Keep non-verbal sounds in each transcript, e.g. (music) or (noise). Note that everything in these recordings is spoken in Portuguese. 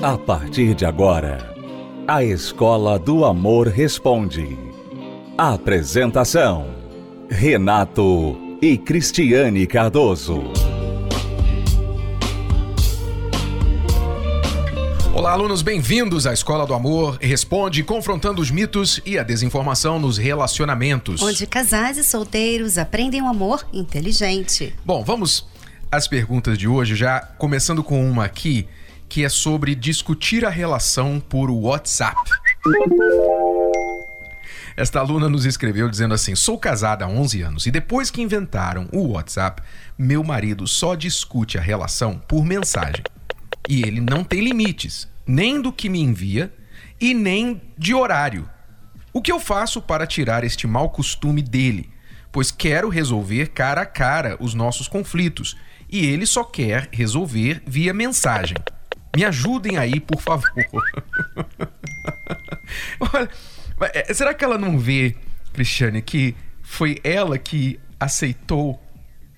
A partir de agora, a Escola do Amor Responde. Apresentação: Renato e Cristiane Cardoso. Olá, alunos, bem-vindos à Escola do Amor Responde, confrontando os mitos e a desinformação nos relacionamentos. Onde casais e solteiros aprendem o um amor inteligente. Bom, vamos às perguntas de hoje, já começando com uma aqui, que é sobre discutir a relação por WhatsApp. Esta aluna nos escreveu dizendo assim: Sou casada há 11 anos e depois que inventaram o WhatsApp, meu marido só discute a relação por mensagem. E ele não tem limites, nem do que me envia e nem de horário. O que eu faço para tirar este mau costume dele? Pois quero resolver cara a cara os nossos conflitos e ele só quer resolver via mensagem. Me ajudem aí, por favor. (laughs) Olha, é, será que ela não vê, Cristiane, que foi ela que aceitou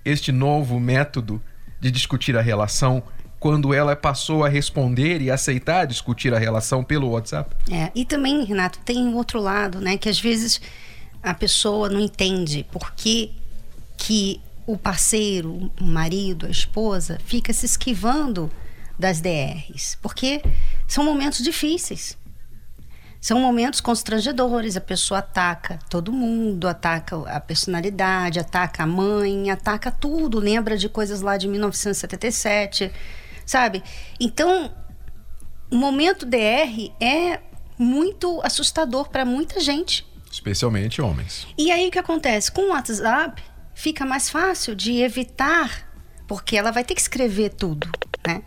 este novo método de discutir a relação quando ela passou a responder e aceitar discutir a relação pelo WhatsApp. É, e também, Renato, tem um outro lado, né? Que às vezes a pessoa não entende por que, que o parceiro, o marido, a esposa, fica se esquivando das DRs. Porque são momentos difíceis. São momentos constrangedores, a pessoa ataca todo mundo, ataca a personalidade, ataca a mãe, ataca tudo, lembra de coisas lá de 1977 sabe? Então, o momento DR é muito assustador para muita gente. Especialmente homens. E aí o que acontece? Com o WhatsApp, fica mais fácil de evitar, porque ela vai ter que escrever tudo, né?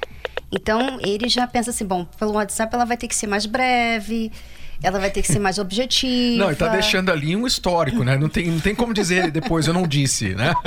Então, ele já pensa assim, bom, pelo WhatsApp ela vai ter que ser mais breve, ela vai ter que ser mais objetiva. Não, e tá deixando ali um histórico, né? Não tem, não tem como dizer depois, eu não disse, né? (laughs)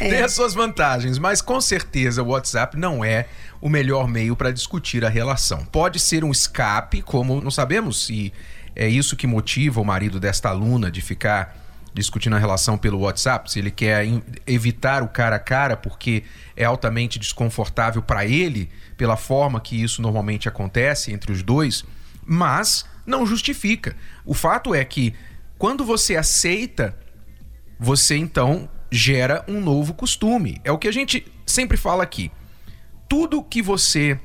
É. Tem as suas vantagens, mas com certeza o WhatsApp não é o melhor meio para discutir a relação. Pode ser um escape, como não sabemos se é isso que motiva o marido desta aluna de ficar discutindo a relação pelo WhatsApp, se ele quer evitar o cara a cara porque é altamente desconfortável para ele, pela forma que isso normalmente acontece entre os dois mas não justifica. O fato é que quando você aceita, você então gera um novo costume. É o que a gente sempre fala aqui. Tudo que você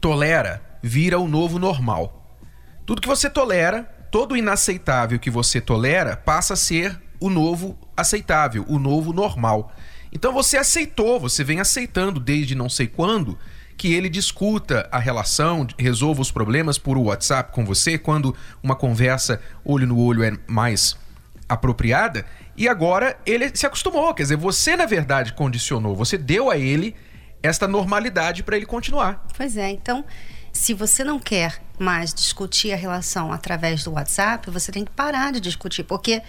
tolera vira o novo normal. Tudo que você tolera, todo inaceitável que você tolera, passa a ser o novo aceitável, o novo normal. Então você aceitou, você vem aceitando desde não sei quando que ele discuta a relação, resolva os problemas por WhatsApp com você, quando uma conversa olho no olho é mais apropriada. E agora ele se acostumou, quer dizer, você na verdade condicionou, você deu a ele esta normalidade para ele continuar. Pois é, então se você não quer mais discutir a relação através do WhatsApp, você tem que parar de discutir, porque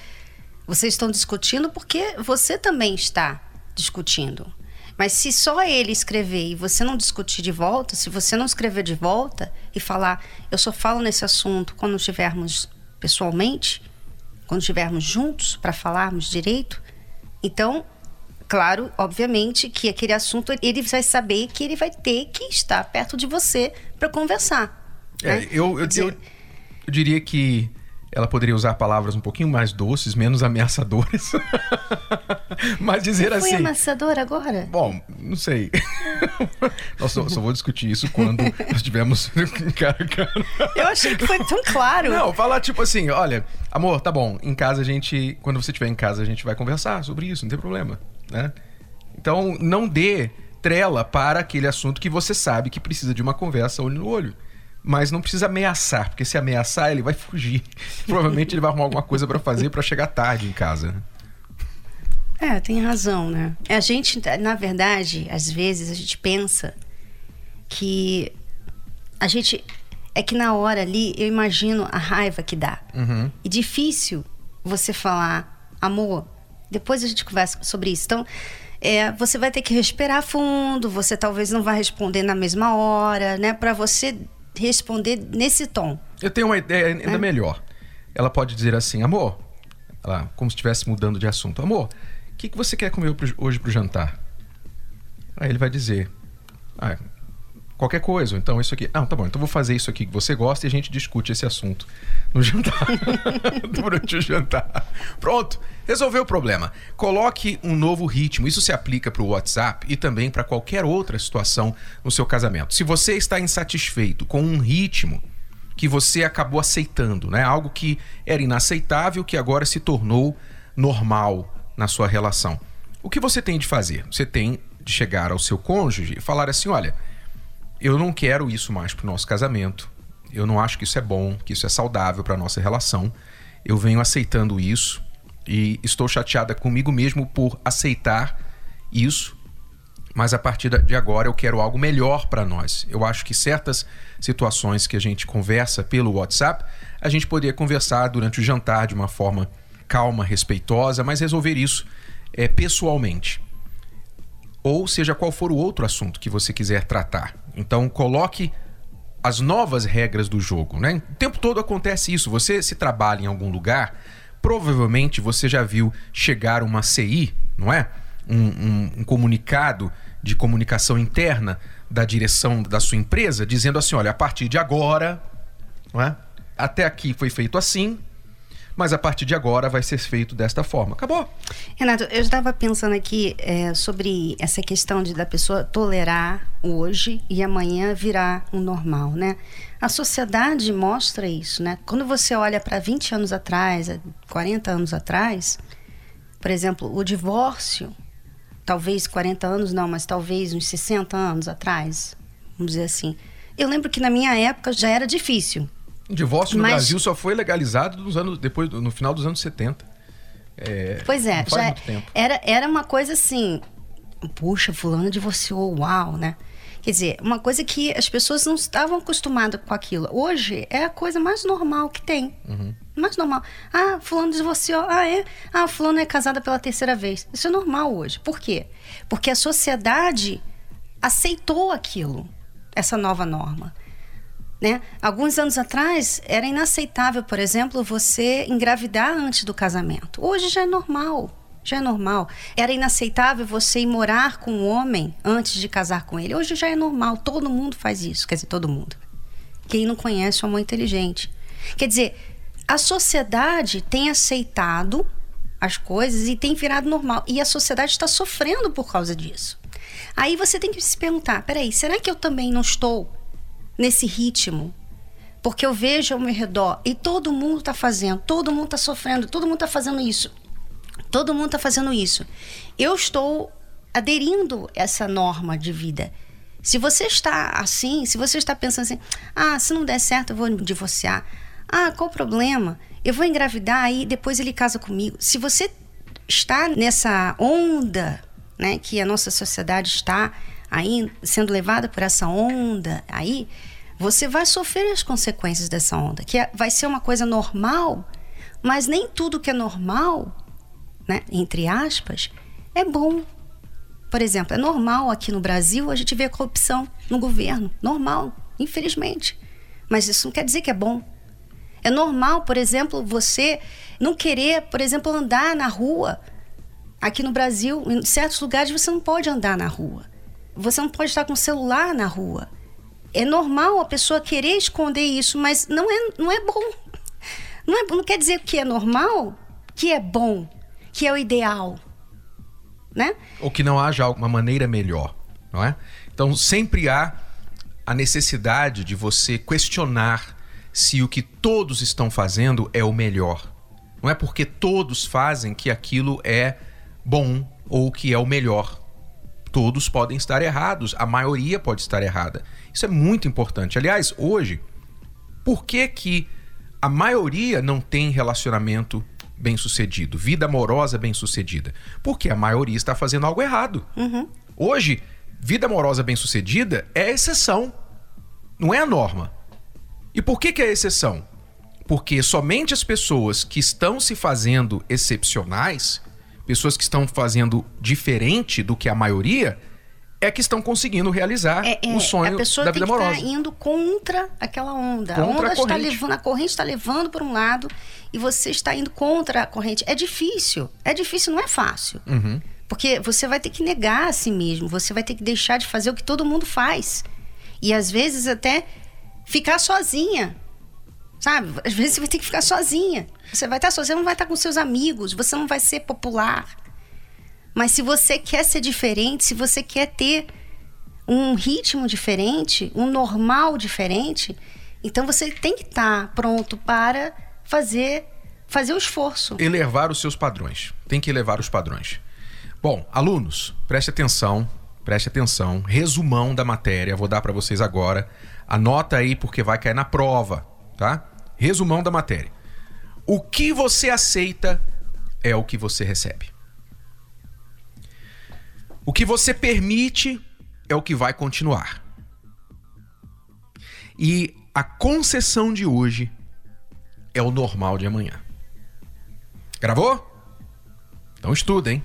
vocês estão discutindo porque você também está discutindo. Mas se só ele escrever e você não discutir de volta, se você não escrever de volta e falar, eu só falo nesse assunto quando estivermos pessoalmente, quando estivermos juntos para falarmos direito, então, claro, obviamente que aquele assunto ele vai saber que ele vai ter que estar perto de você para conversar. É, né? eu, eu, dizer, eu, eu diria que ela poderia usar palavras um pouquinho mais doces, menos ameaçadoras. (laughs) Mas dizer Foi assim. Foi ameaçadora agora? Bom, não sei. (laughs) Nossa, só vou discutir isso quando (laughs) nós cara a cara. Eu achei que foi tão claro. Não, falar tipo assim: olha, amor, tá bom, em casa a gente. Quando você estiver em casa, a gente vai conversar sobre isso, não tem problema, né? Então, não dê trela para aquele assunto que você sabe que precisa de uma conversa olho no olho mas não precisa ameaçar, porque se ameaçar ele vai (laughs) fugir. Provavelmente ele vai arrumar alguma coisa para fazer para chegar tarde em casa. É, tem razão, né? A gente, na verdade, às vezes a gente pensa que a gente é que na hora ali eu imagino a raiva que dá. Uhum. E difícil você falar, amor, depois a gente conversa sobre isso. Então, é, você vai ter que respirar fundo, você talvez não vai responder na mesma hora, né? Para você responder nesse tom. Eu tenho uma ideia ainda é. melhor. Ela pode dizer assim, amor, ela, como se estivesse mudando de assunto, amor, o que, que você quer comer hoje pro jantar? Aí ele vai dizer, ah, qualquer coisa. Então, isso aqui. Não, tá bom. Então, vou fazer isso aqui que você gosta e a gente discute esse assunto no jantar. (laughs) Durante o jantar. Pronto. Resolveu o problema. Coloque um novo ritmo. Isso se aplica para o WhatsApp e também para qualquer outra situação no seu casamento. Se você está insatisfeito com um ritmo que você acabou aceitando, né? Algo que era inaceitável, que agora se tornou normal na sua relação. O que você tem de fazer? Você tem de chegar ao seu cônjuge e falar assim: olha eu não quero isso mais para o nosso casamento. Eu não acho que isso é bom, que isso é saudável para nossa relação. Eu venho aceitando isso e estou chateada comigo mesmo por aceitar isso. Mas a partir de agora eu quero algo melhor para nós. Eu acho que certas situações que a gente conversa pelo WhatsApp, a gente poderia conversar durante o jantar de uma forma calma, respeitosa, mas resolver isso é, pessoalmente ou seja qual for o outro assunto que você quiser tratar. Então coloque as novas regras do jogo, né? O tempo todo acontece isso. Você se trabalha em algum lugar, provavelmente você já viu chegar uma CI, não é? Um, um, um comunicado de comunicação interna da direção da sua empresa dizendo assim, olha, a partir de agora, não é? Até aqui foi feito assim, mas a partir de agora vai ser feito desta forma. Acabou. Renato, eu estava pensando aqui é, sobre essa questão de da pessoa tolerar hoje e amanhã virar um normal, né? A sociedade mostra isso, né? Quando você olha para 20 anos atrás, 40 anos atrás, por exemplo, o divórcio, talvez 40 anos não, mas talvez uns 60 anos atrás, vamos dizer assim. Eu lembro que na minha época já era difícil o divórcio no Mas... Brasil só foi legalizado nos anos, depois, no final dos anos 70. É, pois é, já era, era uma coisa assim. Puxa, fulano divorciou, uau, né? Quer dizer, uma coisa que as pessoas não estavam acostumadas com aquilo. Hoje é a coisa mais normal que tem. Uhum. Mais normal. Ah, fulano divorciou. Ah, é? Ah, fulano é casada pela terceira vez. Isso é normal hoje. Por quê? Porque a sociedade aceitou aquilo, essa nova norma. Né? Alguns anos atrás era inaceitável, por exemplo, você engravidar antes do casamento. Hoje já é normal. Já é normal. Era inaceitável você ir morar com um homem antes de casar com ele. Hoje já é normal. Todo mundo faz isso. Quer dizer, todo mundo. Quem não conhece o amor inteligente. Quer dizer, a sociedade tem aceitado as coisas e tem virado normal. E a sociedade está sofrendo por causa disso. Aí você tem que se perguntar: peraí, será que eu também não estou nesse ritmo. Porque eu vejo ao meu redor e todo mundo está fazendo, todo mundo está sofrendo, todo mundo está fazendo isso. Todo mundo está fazendo isso. Eu estou aderindo essa norma de vida. Se você está assim, se você está pensando assim, ah, se não der certo, eu vou divorciar. Ah, qual o problema? Eu vou engravidar aí, depois ele casa comigo. Se você está nessa onda, né, que a nossa sociedade está aí sendo levada por essa onda aí, você vai sofrer as consequências dessa onda, que é, vai ser uma coisa normal, mas nem tudo que é normal, né, entre aspas, é bom. Por exemplo, é normal aqui no Brasil a gente ver corrupção no governo, normal, infelizmente. Mas isso não quer dizer que é bom. É normal, por exemplo, você não querer, por exemplo, andar na rua. Aqui no Brasil, em certos lugares você não pode andar na rua. Você não pode estar com celular na rua é normal a pessoa querer esconder isso, mas não é, não é bom. Não, é, não quer dizer que é normal, que é bom, que é o ideal. Né? Ou que não haja uma maneira melhor, não é? Então sempre há a necessidade de você questionar se o que todos estão fazendo é o melhor. Não é porque todos fazem que aquilo é bom ou que é o melhor todos podem estar errados, a maioria pode estar errada. Isso é muito importante. Aliás, hoje, por que que a maioria não tem relacionamento bem sucedido, vida amorosa bem sucedida? Porque a maioria está fazendo algo errado. Uhum. Hoje, vida amorosa bem sucedida é a exceção, não é a norma. E por que, que é a exceção? Porque somente as pessoas que estão se fazendo excepcionais pessoas que estão fazendo diferente do que a maioria, é que estão conseguindo realizar é, é, o sonho da vida amorosa. A pessoa está indo contra aquela onda. Contra a onda a está levando, a corrente está levando para um lado e você está indo contra a corrente. É difícil. É difícil, não é fácil. Uhum. Porque você vai ter que negar a si mesmo, você vai ter que deixar de fazer o que todo mundo faz. E às vezes até ficar sozinha. Sabe? Às vezes você vai ter que ficar sozinha. Você vai estar sozinha, não vai estar com seus amigos, você não vai ser popular. Mas se você quer ser diferente, se você quer ter um ritmo diferente, um normal diferente, então você tem que estar pronto para fazer fazer o esforço. Elevar os seus padrões. Tem que elevar os padrões. Bom, alunos, preste atenção, preste atenção. Resumão da matéria, vou dar para vocês agora. Anota aí porque vai cair na prova, tá? Resumão da matéria. O que você aceita é o que você recebe. O que você permite é o que vai continuar. E a concessão de hoje é o normal de amanhã. Gravou? Então estuda, hein?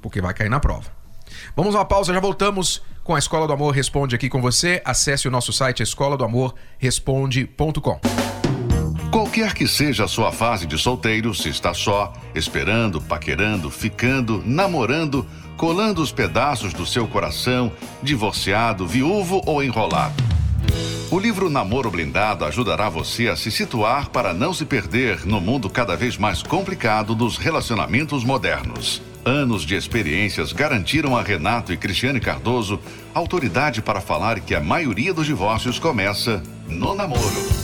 Porque vai cair na prova. Vamos a uma pausa, já voltamos com a Escola do Amor Responde aqui com você. Acesse o nosso site escola do amor responde.com. Qualquer que seja a sua fase de solteiro, se está só, esperando, paquerando, ficando, namorando, colando os pedaços do seu coração, divorciado, viúvo ou enrolado. O livro Namoro Blindado ajudará você a se situar para não se perder no mundo cada vez mais complicado dos relacionamentos modernos. Anos de experiências garantiram a Renato e Cristiane Cardoso autoridade para falar que a maioria dos divórcios começa no namoro.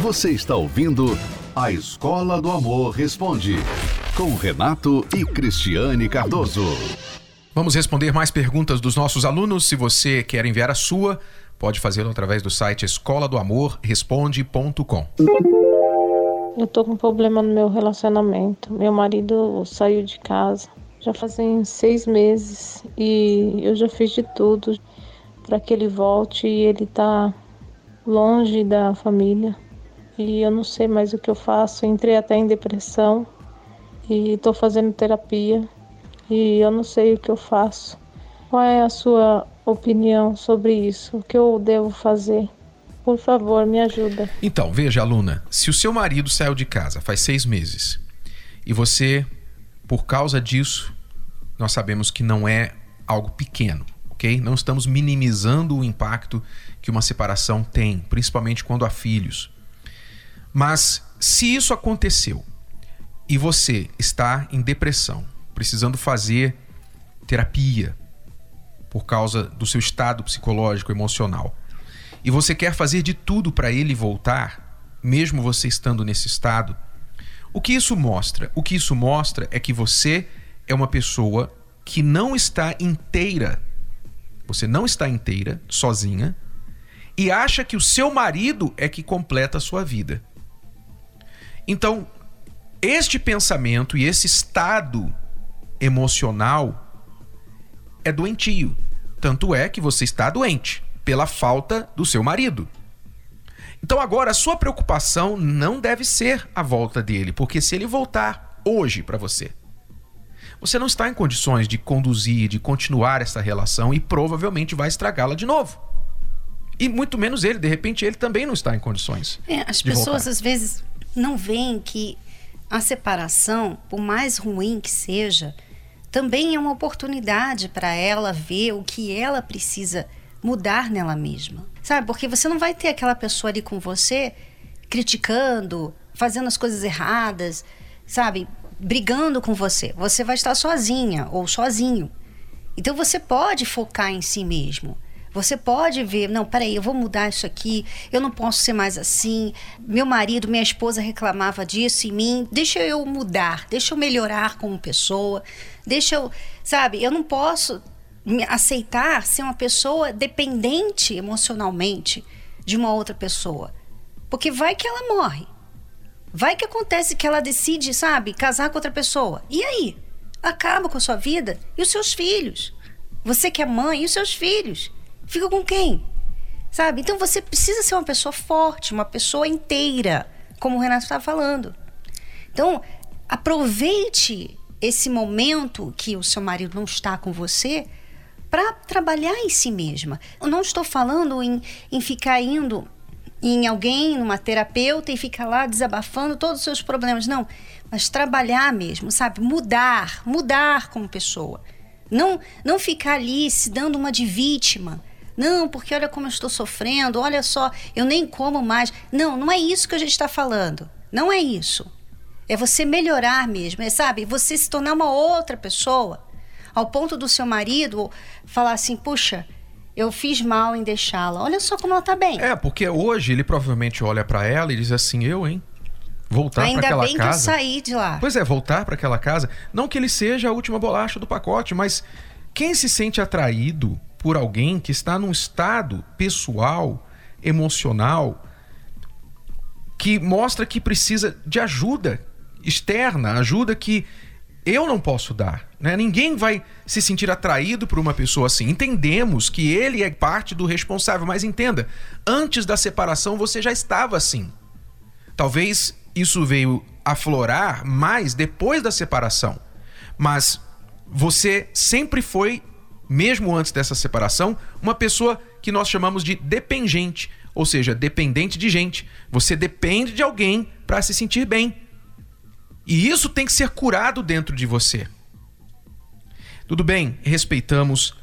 Você está ouvindo A Escola do Amor Responde com Renato e Cristiane Cardoso. Vamos responder mais perguntas dos nossos alunos. Se você quer enviar a sua, pode fazê-lo através do site escola do amor responde.com. Eu tô com um problema no meu relacionamento. Meu marido saiu de casa já fazem seis meses e eu já fiz de tudo para que ele volte e ele tá longe da família e eu não sei mais o que eu faço. Entrei até em depressão e estou fazendo terapia e eu não sei o que eu faço. Qual é a sua opinião sobre isso? O que eu devo fazer? Por favor, me ajuda. Então, veja, aluna, se o seu marido saiu de casa faz seis meses e você, por causa disso, nós sabemos que não é algo pequeno, ok? Não estamos minimizando o impacto que uma separação tem, principalmente quando há filhos. Mas se isso aconteceu e você está em depressão, precisando fazer terapia por causa do seu estado psicológico, emocional. E você quer fazer de tudo para ele voltar, mesmo você estando nesse estado. O que isso mostra? O que isso mostra é que você é uma pessoa que não está inteira. Você não está inteira, sozinha, e acha que o seu marido é que completa a sua vida. Então, este pensamento e esse estado emocional é doentio. Tanto é que você está doente pela falta do seu marido. Então agora a sua preocupação não deve ser a volta dele, porque se ele voltar hoje para você, você não está em condições de conduzir, de continuar essa relação e provavelmente vai estragá-la de novo. E muito menos ele, de repente ele também não está em condições. É, as pessoas voltar. às vezes não veem que a separação, por mais ruim que seja, também é uma oportunidade para ela ver o que ela precisa mudar nela mesma. Sabe? Porque você não vai ter aquela pessoa ali com você criticando, fazendo as coisas erradas, sabe? Brigando com você. Você vai estar sozinha ou sozinho. Então você pode focar em si mesmo. Você pode ver, não, peraí, eu vou mudar isso aqui, eu não posso ser mais assim. Meu marido, minha esposa reclamava disso em mim, deixa eu mudar, deixa eu melhorar como pessoa, deixa eu, sabe, eu não posso aceitar ser uma pessoa dependente emocionalmente de uma outra pessoa. Porque vai que ela morre. Vai que acontece que ela decide, sabe, casar com outra pessoa. E aí? Acaba com a sua vida e os seus filhos. Você que é mãe e os seus filhos. Fica com quem? Sabe? Então você precisa ser uma pessoa forte, uma pessoa inteira, como o Renato estava falando. Então, aproveite esse momento que o seu marido não está com você para trabalhar em si mesma. Eu não estou falando em, em ficar indo em alguém, numa terapeuta e ficar lá desabafando todos os seus problemas. Não, mas trabalhar mesmo, sabe? Mudar, mudar como pessoa. Não, não ficar ali se dando uma de vítima. Não, porque olha como eu estou sofrendo, olha só, eu nem como mais. Não, não é isso que a gente está falando. Não é isso. É você melhorar mesmo, é, sabe? Você se tornar uma outra pessoa. Ao ponto do seu marido falar assim: puxa, eu fiz mal em deixá-la. Olha só como ela está bem. É, porque hoje ele provavelmente olha para ela e diz assim: eu, hein? Voltar para aquela casa. Ainda bem que eu saí de lá. Pois é, voltar para aquela casa. Não que ele seja a última bolacha do pacote, mas quem se sente atraído por alguém que está num estado pessoal, emocional, que mostra que precisa de ajuda externa, ajuda que eu não posso dar. Né? Ninguém vai se sentir atraído por uma pessoa assim. Entendemos que ele é parte do responsável, mas entenda, antes da separação você já estava assim. Talvez isso veio aflorar mais depois da separação, mas você sempre foi mesmo antes dessa separação, uma pessoa que nós chamamos de dependente, ou seja, dependente de gente. Você depende de alguém para se sentir bem. E isso tem que ser curado dentro de você. Tudo bem, respeitamos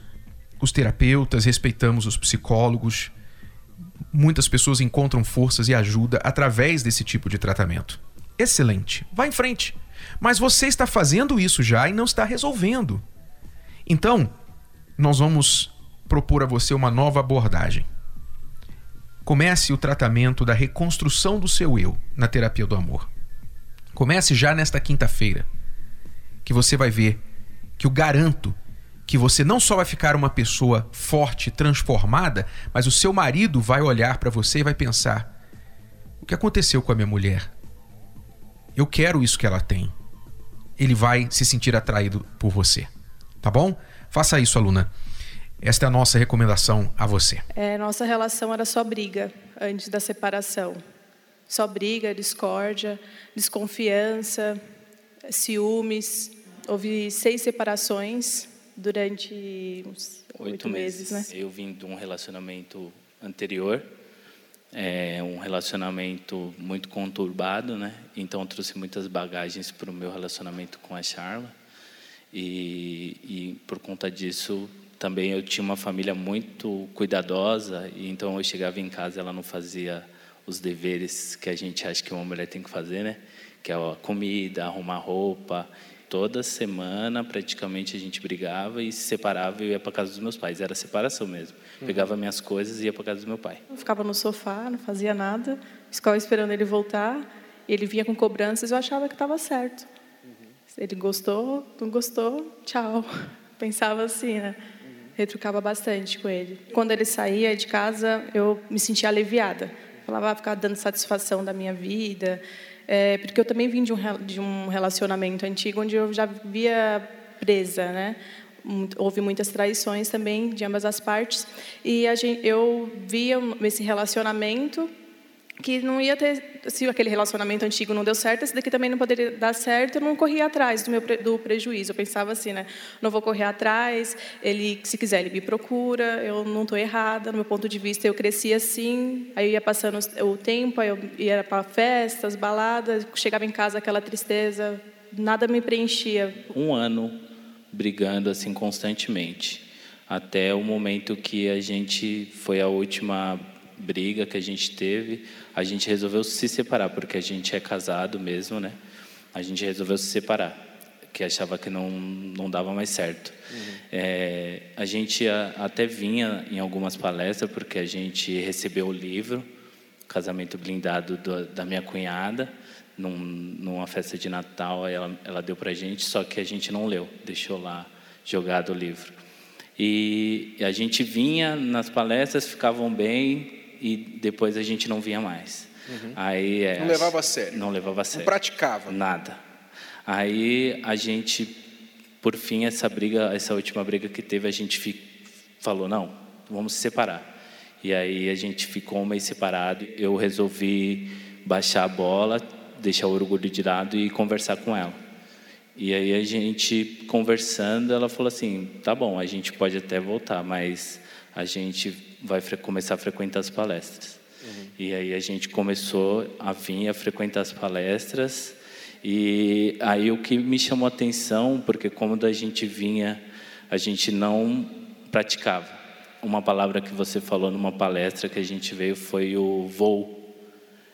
os terapeutas, respeitamos os psicólogos. Muitas pessoas encontram forças e ajuda através desse tipo de tratamento. Excelente, vá em frente. Mas você está fazendo isso já e não está resolvendo. Então, nós vamos propor a você uma nova abordagem. Comece o tratamento da reconstrução do seu eu na terapia do amor. Comece já nesta quinta-feira, que você vai ver que eu garanto que você não só vai ficar uma pessoa forte, transformada, mas o seu marido vai olhar para você e vai pensar: o que aconteceu com a minha mulher? Eu quero isso que ela tem. Ele vai se sentir atraído por você. Tá bom? Faça isso, aluna. Esta é a nossa recomendação a você. É, nossa relação era só briga antes da separação. Só briga, discórdia, desconfiança, ciúmes. Houve seis separações durante uns oito meses, meses, né? Eu vim de um relacionamento anterior, é, um relacionamento muito conturbado, né? Então trouxe muitas bagagens para o meu relacionamento com a Charla. E, e por conta disso também eu tinha uma família muito cuidadosa e então eu chegava em casa ela não fazia os deveres que a gente acha que uma mulher tem que fazer, né? Que é a comida, arrumar roupa. Toda semana, praticamente, a gente brigava e se separava e ia para casa dos meus pais. Era separação mesmo. Uhum. Pegava minhas coisas e ia para casa do meu pai. Eu ficava no sofá, não fazia nada, ficava esperando ele voltar. Ele vinha com cobranças, eu achava que estava certo. Ele gostou, não gostou, tchau. (laughs) Pensava assim, né? Retrucava bastante com ele. Quando ele saía de casa, eu me sentia aliviada. Falava, ah, ficava dando satisfação da minha vida. É, porque eu também vim de um, de um relacionamento antigo onde eu já via presa, né? Houve muitas traições também de ambas as partes. E gente, eu via esse relacionamento que não ia ter, se aquele relacionamento antigo não deu certo, esse daqui também não poderia dar certo, eu não corria atrás do meu do prejuízo. Eu pensava assim, né? Não vou correr atrás, ele, se quiser, ele me procura, eu não estou errada, no meu ponto de vista, eu cresci assim, aí ia passando o tempo, aí eu ia para festas, baladas, chegava em casa aquela tristeza, nada me preenchia. Um ano brigando assim constantemente, até o momento que a gente foi a última briga que a gente teve, a gente resolveu se separar, porque a gente é casado mesmo, né? A gente resolveu se separar, que achava que não, não dava mais certo. Uhum. É, a gente até vinha em algumas palestras, porque a gente recebeu o livro, Casamento Blindado, do, da minha cunhada, num, numa festa de Natal, ela, ela deu para a gente, só que a gente não leu, deixou lá jogado o livro. E a gente vinha nas palestras, ficavam bem, e depois a gente não vinha mais. Uhum. Aí, é, não levava a sério? Não levava a sério. Não praticava? Nada. Aí a gente Por fim, essa briga, essa última briga que teve, a gente falou: não, vamos se separar. E aí a gente ficou um mês separado. Eu resolvi baixar a bola, deixar o orgulho de lado e conversar com ela. E aí a gente conversando, ela falou assim: tá bom, a gente pode até voltar, mas a gente vai começar a frequentar as palestras. Uhum. E aí a gente começou a vir a frequentar as palestras. E aí o que me chamou a atenção, porque como a gente vinha, a gente não praticava. Uma palavra que você falou numa palestra que a gente veio foi o vou.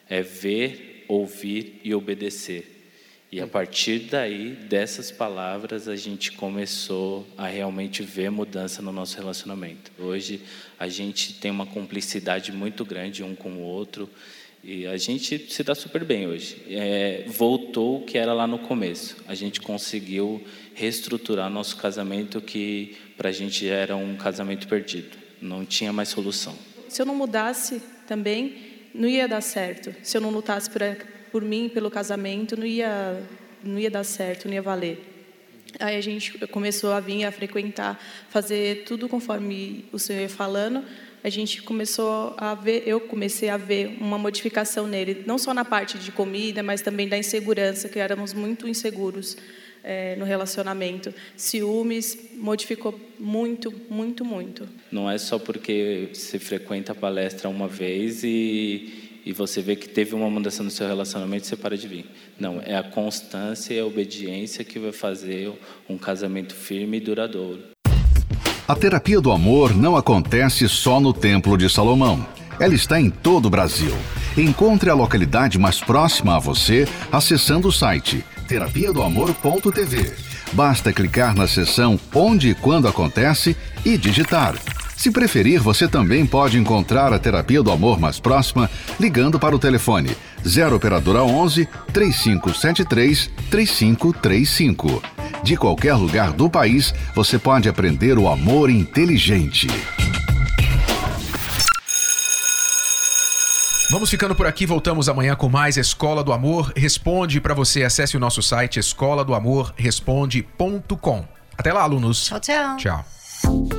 É ver, ouvir e obedecer. E a partir daí, dessas palavras, a gente começou a realmente ver mudança no nosso relacionamento. Hoje, a gente tem uma cumplicidade muito grande um com o outro e a gente se dá super bem hoje. É, voltou o que era lá no começo. A gente conseguiu reestruturar nosso casamento que para a gente era um casamento perdido. Não tinha mais solução. Se eu não mudasse também, não ia dar certo. Se eu não lutasse por por mim, pelo casamento, não ia, não ia dar certo, não ia valer. Aí a gente começou a vir a frequentar, fazer tudo conforme o Senhor ia falando. A gente começou a ver, eu comecei a ver uma modificação nele, não só na parte de comida, mas também da insegurança, que éramos muito inseguros é, no relacionamento. Ciúmes modificou muito, muito, muito. Não é só porque você frequenta a palestra uma vez e e você vê que teve uma mudança no seu relacionamento, você para de vir. Não, é a constância e a obediência que vai fazer um casamento firme e duradouro. A terapia do amor não acontece só no Templo de Salomão. Ela está em todo o Brasil. Encontre a localidade mais próxima a você acessando o site terapia do amor.tv. Basta clicar na seção Onde e Quando Acontece e digitar se preferir, você também pode encontrar a terapia do amor mais próxima ligando para o telefone 0 operadora 11 3573 3535. De qualquer lugar do país, você pode aprender o amor inteligente. Vamos ficando por aqui, voltamos amanhã com mais Escola do Amor Responde. Para você, acesse o nosso site escola do amor responde.com. Até lá, alunos. Tchau, tchau. Tchau.